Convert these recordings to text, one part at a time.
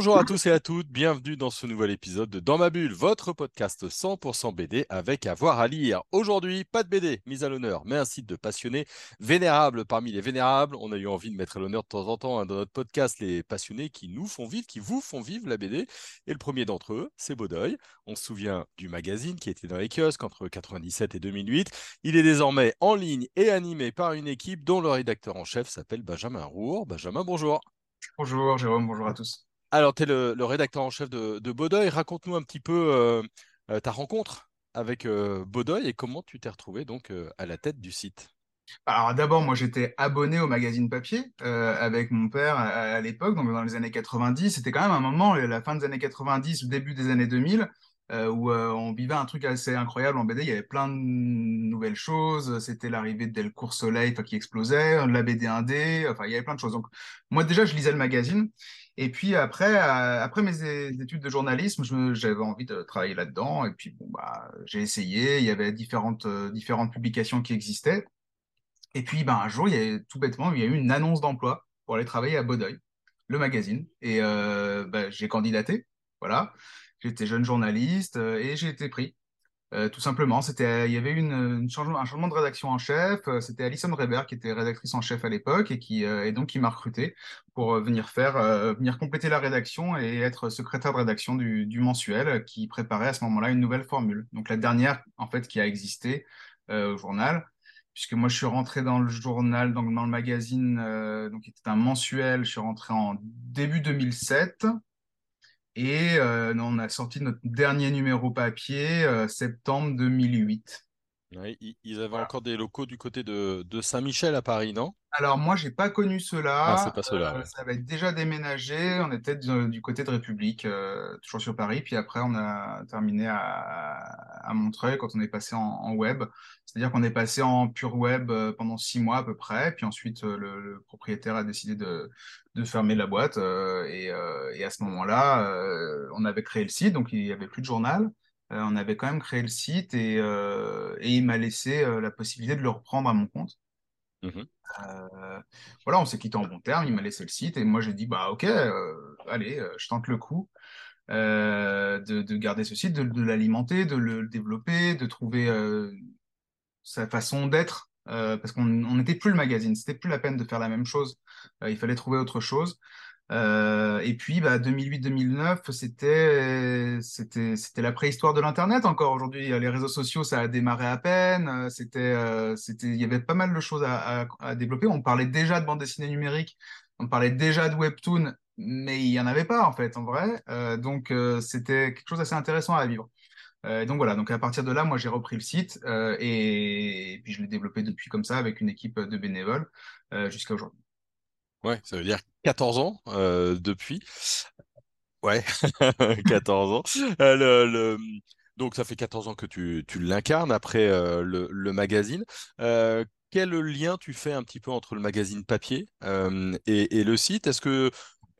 Bonjour à tous et à toutes, bienvenue dans ce nouvel épisode de Dans ma bulle, votre podcast 100% BD avec avoir à, lire. Aujourd'hui, pas de BD mise à l'honneur, mais un site de passionnés vénérables parmi les vénérables. On a eu envie de mettre à l'honneur de temps en temps hein, dans notre podcast les passionnés qui nous font vivre, qui vous font vivre la BD. Et le premier d'entre eux, c'est Baudoeil. On se souvient du magazine qui était dans les kiosques entre 97 et 2008. Il est désormais en ligne et animé par une équipe dont le rédacteur en chef s'appelle Benjamin Rour. Benjamin, bonjour. Bonjour Jérôme, bonjour à tous. Alors, tu es le, rédacteur en chef de, de Raconte-nous un petit peu euh, euh, ta rencontre avec euh, et comment tu t'es retrouvé donc euh, à la tête du site. Alors d'abord, moi j'étais abonné au magazine papier avec mon père à, l'époque, donc dans les années 90. C'était quand même un moment, la fin des années 90, le début des années 2000, où on vivait un truc assez incroyable en BD. Il y avait plein de nouvelles choses. C'était l'arrivée de Delcourt Soleil qui explosait, la BD 1D, enfin il y avait plein de choses. Donc moi déjà je lisais le magazine et puis après, euh, après mes études de journalisme, j'avais envie de travailler là-dedans. Et puis bon, bah, j'ai essayé. Il y avait différentes, euh, différentes publications qui existaient. Et puis bah, un jour, il y a, tout bêtement, il y a eu une annonce d'emploi pour aller travailler à Bodeuil, le magazine. Et euh, bah, j'ai candidaté. Voilà. J'étais jeune journaliste et j'ai été pris. Euh, tout simplement, c'était, il y avait une, un changement de rédaction en chef. Euh, c'était Alison Reber qui était rédactrice en chef à l'époque et qui euh, donc qui m'a recruté pour venir faire, venir compléter la rédaction et être secrétaire de rédaction du, mensuel qui préparait à ce moment-là une nouvelle formule. Donc la dernière en fait qui a existé au journal, puisque moi je suis rentré dans le journal, donc dans le magazine, donc qui était un mensuel. Je suis rentré en début 2007. Et euh, on a sorti notre dernier numéro papier euh, septembre 2008. ils avaient encore des locaux du côté de, de Saint-Michel à Paris, non? Alors moi, j'ai pas connu cela. Ah, pas cela. Euh, ça avait déjà déménagé. On était du, côté de République, toujours sur Paris. Puis après, on a terminé à, à Montreuil quand on est passé en, web. C'est-à-dire qu'on est passé en pure web euh, pendant six mois à peu près. Puis ensuite, le, propriétaire a décidé de, de fermer la boîte. Et, et, à ce moment-là, on avait créé le site, donc il y avait plus de journal. on avait quand même créé le site et, et il m'a laissé la possibilité de le reprendre à mon compte. Mmh euh, voilà, on s'est quitté en bon terme, il m'a laissé le site et moi j'ai dit bah ok, euh, allez, euh, je tente le coup de, garder ce site, de, l'alimenter, de le développer, de trouver sa façon d'être parce qu'on n'était plus le magazine, c'était plus la peine de faire la même chose, il fallait trouver autre chose. Euh, et puis, bah, 2008-2009, c'était, c'était, c'était la préhistoire de l'Internet encore. Aujourd'hui, les réseaux sociaux, ça a démarré à peine. Euh, c'était, euh, c'était, il y avait pas mal de choses à, à, développer. On parlait déjà de bande dessinée numérique, on parlait déjà de webtoon, mais il y en avait pas en fait, en vrai. donc, c'était quelque chose d'assez intéressant à vivre. donc voilà, donc à partir de là, moi j'ai repris le site et, puis je l'ai développé depuis comme ça avec une équipe de bénévoles jusqu'à aujourd'hui. Ouais, ça veut dire 14 ans euh, depuis. Ouais, 14 ans. Euh, Donc, ça fait 14 ans que tu, tu l'incarnes après euh, le, le, magazine. quel lien tu fais un petit peu entre le magazine papier et, et, le site? Est-ce que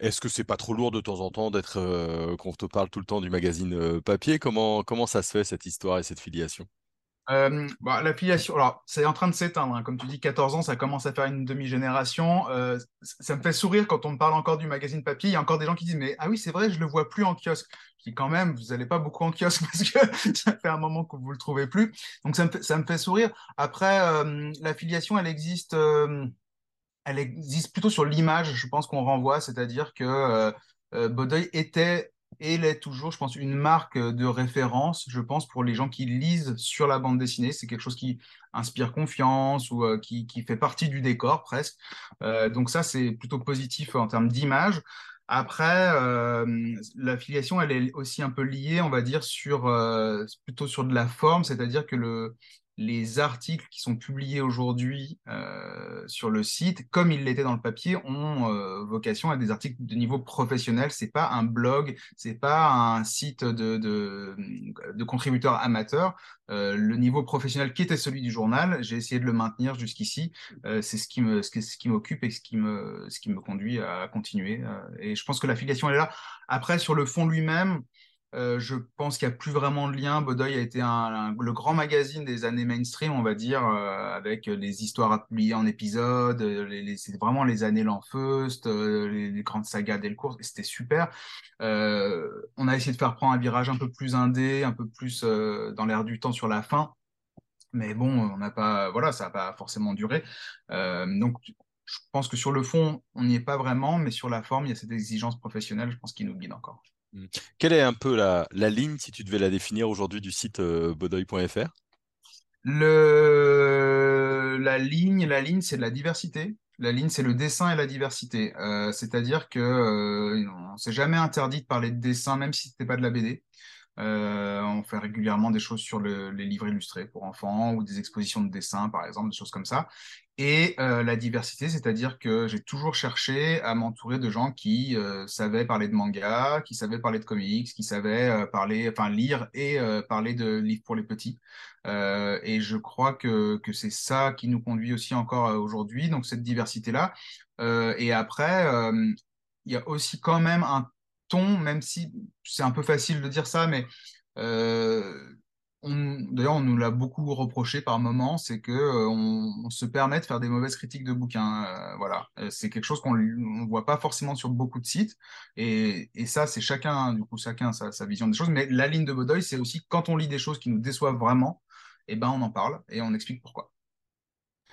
est-ce que c'est pas trop lourd de temps en temps d'être qu'on te parle tout le temps du magazine papier? Comment comment ça se fait cette histoire et cette filiation? Euh, bah, L'affiliation, alors c'est en train de s'éteindre. Hein. Comme tu dis, 14 ans, ça commence à faire une demi-génération. Euh, ça me fait sourire quand on me parle encore du magazine papier. Il y a encore des gens qui disent Mais ah oui, c'est vrai, je le vois plus en kiosque. Je dis quand même, vous n'allez pas beaucoup en kiosque parce que ça fait un moment que vous le trouvez plus. Donc ça me fait, ça me fait sourire. Après, euh, l'affiliation, elle existe. Elle existe plutôt sur l'image, je pense qu'on renvoie, c'est-à-dire que euh, euh était et il est toujours, je pense, une marque de référence, je pense, pour les gens qui lisent sur la bande dessinée. C'est quelque chose qui inspire confiance ou euh, qui, qui, fait partie du décor presque. Euh, donc ça, c'est plutôt positif en termes d'image. Après, euh, l'affiliation, elle est aussi un peu liée, on va dire, sur plutôt sur de la forme, c'est-à-dire que le, les articles qui sont publiés aujourd'hui euh, sur le site, comme ils l'étaient dans le papier, ont euh, vocation à des articles de niveau professionnel. C'est pas un blog, c'est pas un site de, de, de contributeurs amateurs. Euh, le niveau professionnel qui était celui du journal, j'ai essayé de le maintenir jusqu'ici. Euh, c'est ce qui me, ce qui m'occupe et ce qui me, ce qui me conduit à continuer. Euh, et je pense que l'affiliation elle est là. Après, sur le fond lui-même, euh, je pense qu'il n'y a plus vraiment de lien. Bodoy a été le grand magazine des années mainstream, on va dire, euh, avec les histoires à publier en épisodes. Les, c'est vraiment les années Lanfeust, euh, les, les, grandes sagas Delcourt. C'était super. on a essayé de faire prendre un virage un peu plus indé, un peu plus dans l'air du temps sur la fin. Mais bon, on n'a pas, voilà, ça n'a pas forcément duré. donc, je pense que sur le fond, on n'y est pas vraiment, mais sur la forme, il y a cette exigence professionnelle, je pense, qui nous guide encore. Mmh. Quelle est un peu la, ligne, si tu devais la définir aujourd'hui, du site euh, bodoy.fr. La ligne, la ligne c'est de la diversité. La ligne, c'est le dessin et la diversité. Euh, C'est-à-dire que euh, on s'est jamais interdit de parler de dessin, même si c'était pas de la BD. Euh, on fait régulièrement des choses sur le, les livres illustrés pour enfants ou des expositions de dessin, par exemple, des choses comme ça. Et euh, la diversité, c'est-à-dire que j'ai toujours cherché à m'entourer de gens qui euh, savaient parler de manga, qui savaient parler de comics, qui savaient parler, enfin lire et parler de livres pour les petits. Et je crois que, que c'est ça qui nous conduit aussi encore aujourd'hui, donc cette diversité-là. et après, il y a aussi quand même un même si c'est un peu facile de dire ça, mais D'ailleurs, on nous l'a beaucoup reproché par moments, c'est que euh, on, se permet de faire des mauvaises critiques de bouquins. Euh, voilà, euh, c'est quelque chose qu'on ne voit pas forcément sur beaucoup de sites, et, ça, c'est chacun, du coup, chacun sa, vision des choses. Mais la ligne de Bodoy, c'est aussi quand on lit des choses qui nous déçoivent vraiment, et eh ben on en parle et on explique pourquoi.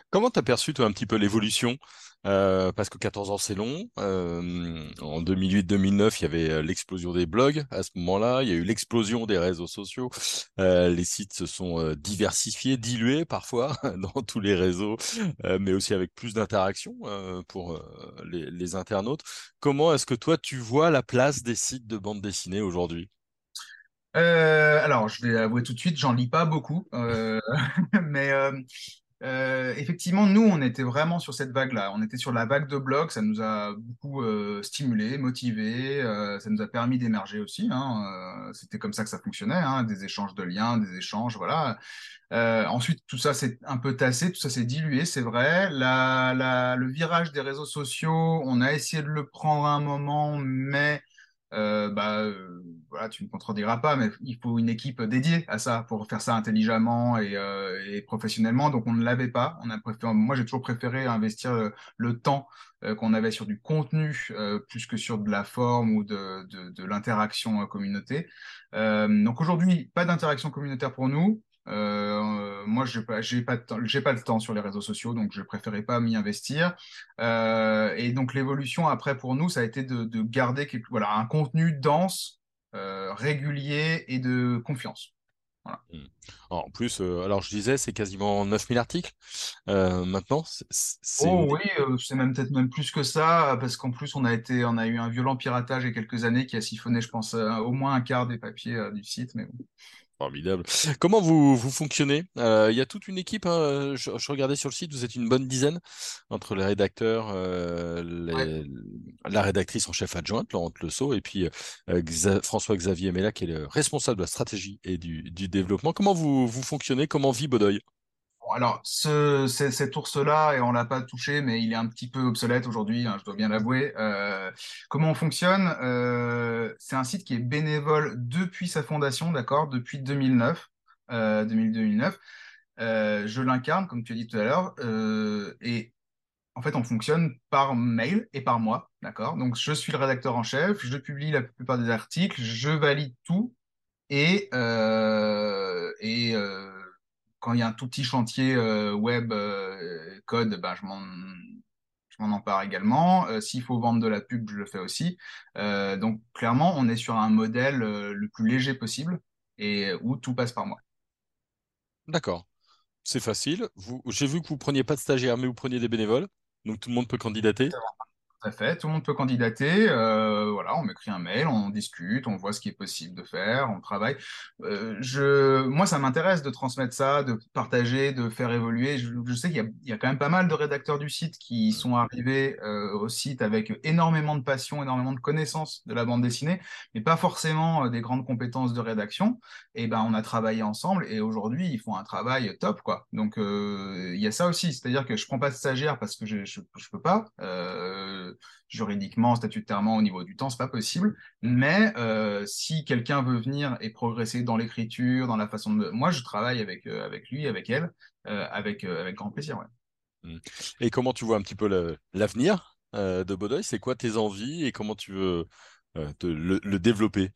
Comment tu as perçu, toi, un petit peu l'évolution? Euh, Parce que 14 ans, c'est long. Euh, en 2008-2009, il y avait euh, l'explosion des blogs à ce moment-là. Il y a eu l'explosion des réseaux sociaux. Les sites se sont diversifiés, dilués parfois dans tous les réseaux, mais aussi avec plus d'interactions pour les, les internautes. Comment est-ce que toi, tu vois la place des sites de bande dessinée aujourd'hui? Alors, je vais avouer tout de suite, j'en lis pas beaucoup, mais euh, effectivement, nous, on était vraiment sur cette vague-là. On était sur la vague de blogs. Ça nous a beaucoup euh, stimulé, motivé. Euh, ça nous a permis d'émerger aussi. Hein. Euh, c'était comme ça que ça fonctionnait, hein, des échanges de liens, des échanges, voilà. Ensuite, tout ça s'est un peu tassé, tout ça s'est dilué, c'est vrai. Le virage des réseaux sociaux, on a essayé de le prendre à un moment, mais bah, voilà, tu ne me contrediras pas, mais il faut une équipe dédiée à ça pour faire ça intelligemment et, euh, et professionnellement. Donc on ne l'avait pas. On a préféré, moi, j'ai toujours préféré investir le, le temps euh, qu'on avait sur du contenu euh, plus que sur de la forme ou de, de, l'interaction communauté. donc aujourd'hui, pas d'interaction communautaire pour nous. Euh, moi, j'ai pas, j'ai pas, pas le temps sur les réseaux sociaux, donc je préférais pas m'y investir. Euh, et donc l'évolution après pour nous, ça a été de, de garder voilà un contenu dense, euh, régulier et de confiance. Voilà. Mmh. En plus, euh, alors je disais, c'est quasiment 9000 articles euh, maintenant. C'est... Oh oui, euh, c'est même peut-être même plus que ça, parce qu'en plus on a été, on a eu un violent piratage il y a quelques années qui a siphonné, je pense, au moins un quart des papiers du site. Mais bon. Formidable. Comment vous, vous fonctionnez? Euh, Il y a toute une équipe. Hein, je, je, regardais sur le site, vous êtes une bonne dizaine entre les rédacteurs, euh, les, ouais. la rédactrice en chef adjointe, Laurent Le et puis euh, Xa François-Xavier Mella, qui est le responsable de la stratégie et du, du développement. Comment vous, vous fonctionnez? Comment vit Bodoy? Alors, ce, cet ours-là, et on l'a pas touché, mais il est un petit peu obsolète aujourd'hui, hein, je dois bien l'avouer. Euh, comment on fonctionne euh, C'est un site qui est bénévole depuis sa fondation, d'accord, depuis 2009. Euh, 2009. Euh, je l'incarne, comme tu as dit tout à l'heure, et en fait, on fonctionne par mail et par mois, d'accord Donc, je suis le rédacteur en chef, je publie la plupart des articles, je valide tout, et, et quand il y a un tout petit chantier euh, web euh, code, ben, je m'en je m'en empare également. Euh, S'il faut vendre de la pub, je le fais aussi. Donc clairement, on est sur un modèle le plus léger possible et où tout passe par moi. D'accord, c'est facile. J'ai vu que vous preniez pas de stagiaires, mais vous preniez des bénévoles, donc tout le monde peut candidater. Tout à fait, tout le monde peut candidater. euh, voilà, on m'écrit un mail, on discute, on voit ce qui est possible de faire, on travaille. Euh, je, moi, ça m'intéresse de transmettre ça, de partager, de faire évoluer. Je, je sais qu'il y a, il y a quand même pas mal de rédacteurs du site qui sont arrivés euh, au site avec énormément de passion, énormément de connaissances de la bande dessinée, mais pas forcément des grandes compétences de rédaction. Et ben, on a travaillé ensemble et aujourd'hui, ils font un travail top, quoi. Donc, il y a ça aussi, c'est-à-dire que je prends pas de stagiaire parce que je, je, je peux pas. Juridiquement, statutairement, au niveau du temps, c'est pas possible. Mais euh, si quelqu'un veut venir et progresser dans l'écriture, dans la façon de, moi, je travaille avec euh, avec lui, avec elle, euh, avec avec grand plaisir. Ouais. Mm. Et comment tu vois un petit peu l'avenir de Bodoy? C'est quoi tes envies et comment tu veux te- le, le développer?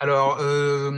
Alors, euh,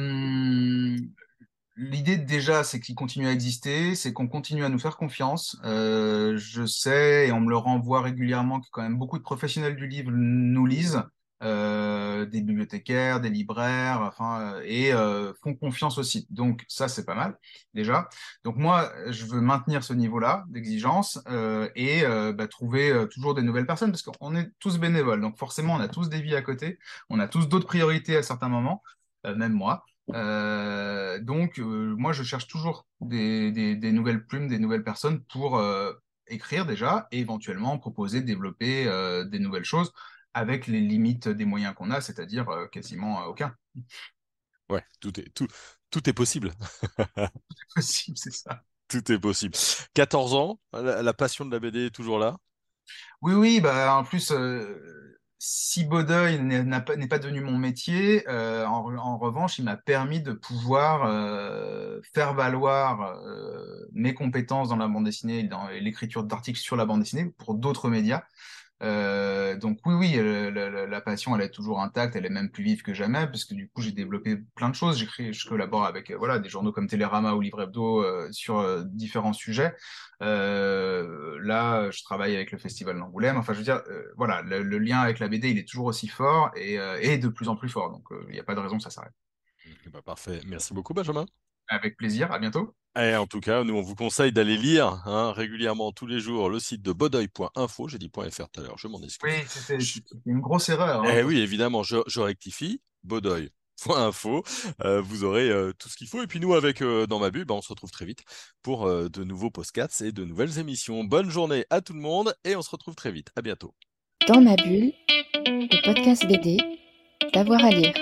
L'idée déjà, c'est qu'il continue à exister, c'est qu'on continue à nous faire confiance. Euh, je sais, et on me le renvoie régulièrement, que quand même beaucoup de professionnels du livre nous lisent, euh, des bibliothécaires, des libraires, enfin, euh, et euh, font confiance au site. Donc ça, c'est pas mal déjà. Donc moi, je veux maintenir ce niveau-là d'exigence euh, et euh, bah, trouver toujours des nouvelles personnes, parce qu'on est tous bénévoles. Donc forcément, on a tous des vies à côté, on a tous d'autres priorités à certains moments, même moi. Euh, donc, euh, moi, je cherche toujours des, des, des nouvelles plumes, des nouvelles personnes pour euh, écrire déjà et éventuellement proposer, développer des nouvelles choses avec les limites des moyens qu'on a, c'est-à-dire quasiment aucun. Ouais, tout est, tout, tout est possible. Possible, c'est ça. Tout est possible. 14 ans, la, la passion de la BD est toujours là? Oui, oui, bah, en plus, si Baudeuil n'est pas, devenu mon métier, euh, en, en revanche, il m'a permis de pouvoir euh, faire valoir euh, mes compétences dans la bande dessinée et dans l'écriture d'articles sur la bande dessinée pour d'autres médias. Euh, donc oui, oui, la, passion, elle est toujours intacte, elle est même plus vive que jamais, parce que du coup, j'ai développé plein de choses. J'écris, je collabore avec euh, voilà des journaux comme Télérama ou Livre Hebdo euh, sur différents sujets. Là, je travaille avec le Festival d'Angoulême. Enfin, je veux dire, voilà, le, le lien avec la BD, il est toujours aussi fort et, et de plus en plus fort. Donc, il n'y a pas de raison que ça s'arrête. Eh ben, parfait. Merci beaucoup, Benjamin. Avec plaisir. À bientôt. Et en tout cas, nous, on vous conseille d'aller lire hein, régulièrement tous les jours le site de bodoy.info. J'ai dit .fr tout à l'heure, je m'en excuse. Oui, c'était une grosse erreur. hein. Eh oui, évidemment, je, je rectifie. Bodoy.info. Euh, vous aurez euh, tout ce qu'il faut. Et puis nous, avec euh, Dans ma bulle, bah, on se retrouve très vite pour euh, de nouveaux podcasts et de nouvelles émissions. Bonne journée à tout le monde et on se retrouve très vite. À bientôt. Dans ma bulle, le podcast BD, d'avoir à lire.